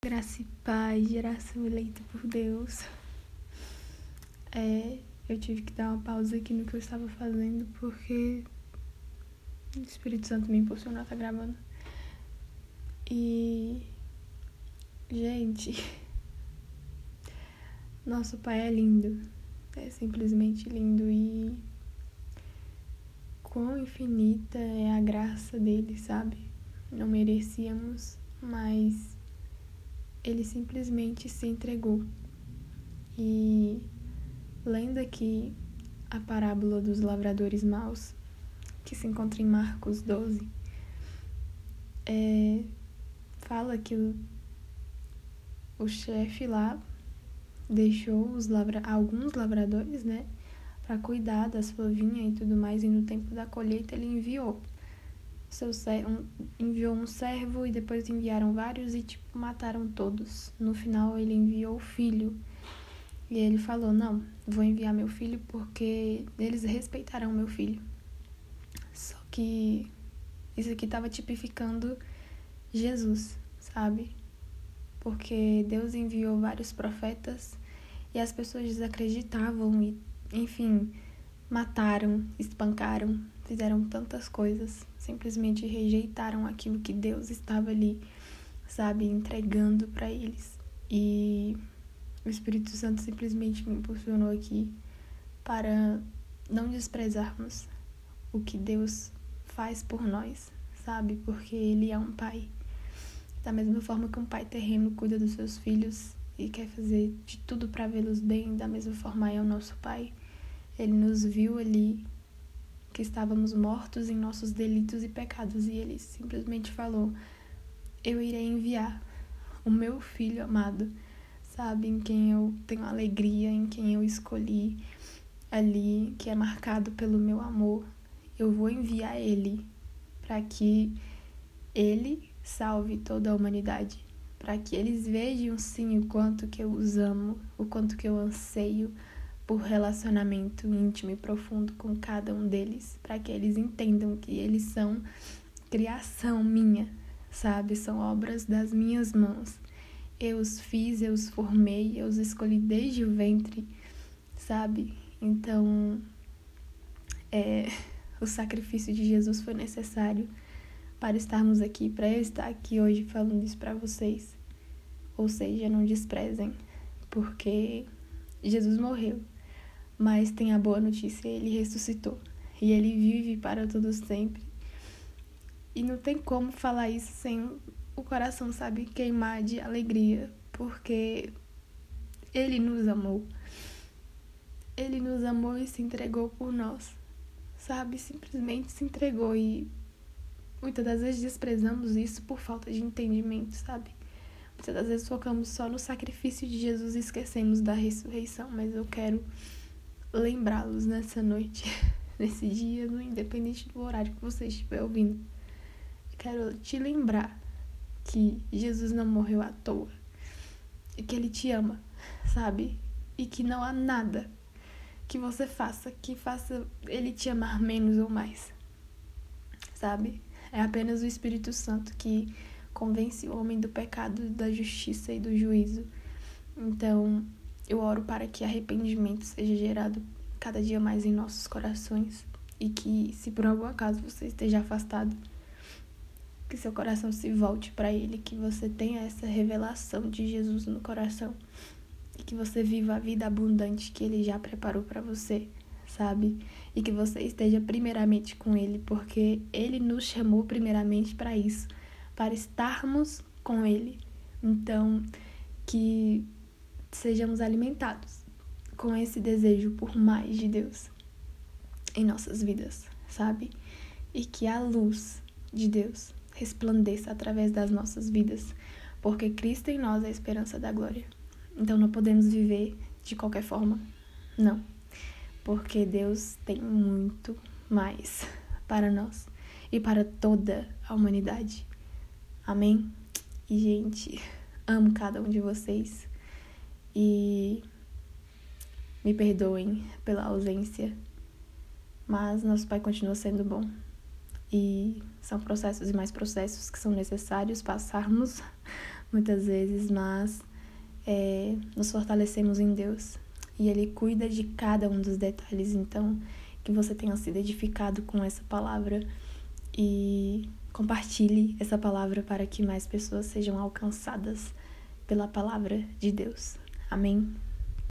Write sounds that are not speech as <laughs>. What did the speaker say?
Graça e paz, geração eleita por Deus. É, eu tive que dar uma pausa aqui no que eu estava fazendo porque o Espírito Santo me impulsionou a estar tá gravando. E. Gente. <laughs> Nosso Pai é lindo. É simplesmente lindo e. Quão infinita é a graça dele, sabe? Não merecíamos, mas ele simplesmente se entregou. E lendo aqui a parábola dos lavradores maus, que se encontra em Marcos 12, é, fala que o, o chefe lá deixou os lavra, alguns lavradores, né, para cuidar da sua vinha e tudo mais, e no tempo da colheita ele enviou seu enviou um servo e depois enviaram vários e tipo mataram todos. No final ele enviou o filho. E ele falou: "Não, vou enviar meu filho porque eles respeitarão meu filho". Só que isso aqui estava tipificando Jesus, sabe? Porque Deus enviou vários profetas e as pessoas desacreditavam e, enfim, mataram, espancaram, fizeram tantas coisas, simplesmente rejeitaram aquilo que Deus estava ali, sabe, entregando para eles. E o Espírito Santo simplesmente me impulsionou aqui para não desprezarmos o que Deus faz por nós, sabe? Porque Ele é um pai. Da mesma forma que um pai terreno cuida dos seus filhos e quer fazer de tudo para vê-los bem, da mesma forma é o nosso pai. Ele nos viu ali que estávamos mortos em nossos delitos e pecados, e ele simplesmente falou: Eu irei enviar o meu filho amado, sabe, em quem eu tenho alegria, em quem eu escolhi ali, que é marcado pelo meu amor. Eu vou enviar ele para que ele salve toda a humanidade, para que eles vejam sim o quanto que eu os amo, o quanto que eu anseio por relacionamento íntimo e profundo com cada um deles, para que eles entendam que eles são criação minha, sabe? São obras das minhas mãos. Eu os fiz, eu os formei, eu os escolhi desde o ventre, sabe? Então, é, o sacrifício de Jesus foi necessário para estarmos aqui, para eu estar aqui hoje falando isso para vocês. Ou seja, não desprezem, porque Jesus morreu mas tem a boa notícia, ele ressuscitou. E ele vive para todos sempre. E não tem como falar isso sem o coração, sabe, queimar de alegria, porque ele nos amou. Ele nos amou e se entregou por nós. Sabe, simplesmente se entregou e muitas das vezes desprezamos isso por falta de entendimento, sabe? Muitas das vezes focamos só no sacrifício de Jesus e esquecemos da ressurreição, mas eu quero lembrá-los nessa noite, <laughs> nesse dia, no independente do horário que você estiver ouvindo. Quero te lembrar que Jesus não morreu à toa e que ele te ama, sabe? E que não há nada que você faça que faça ele te amar menos ou mais. Sabe? É apenas o Espírito Santo que convence o homem do pecado, da justiça e do juízo. Então, eu oro para que arrependimento seja gerado cada dia mais em nossos corações e que, se por algum acaso você esteja afastado, que seu coração se volte para Ele, que você tenha essa revelação de Jesus no coração e que você viva a vida abundante que Ele já preparou para você, sabe? E que você esteja primeiramente com Ele, porque Ele nos chamou primeiramente para isso, para estarmos com Ele. Então, que sejamos alimentados com esse desejo por mais de Deus em nossas vidas, sabe? E que a luz de Deus resplandeça através das nossas vidas, porque Cristo em nós é a esperança da glória. Então não podemos viver de qualquer forma, não, porque Deus tem muito mais para nós e para toda a humanidade. Amém? E, gente, amo cada um de vocês. E me perdoem pela ausência, mas nosso Pai continua sendo bom. E são processos e mais processos que são necessários passarmos <laughs> muitas vezes, mas é, nos fortalecemos em Deus e Ele cuida de cada um dos detalhes. Então, que você tenha sido edificado com essa palavra e compartilhe essa palavra para que mais pessoas sejam alcançadas pela palavra de Deus. Amém.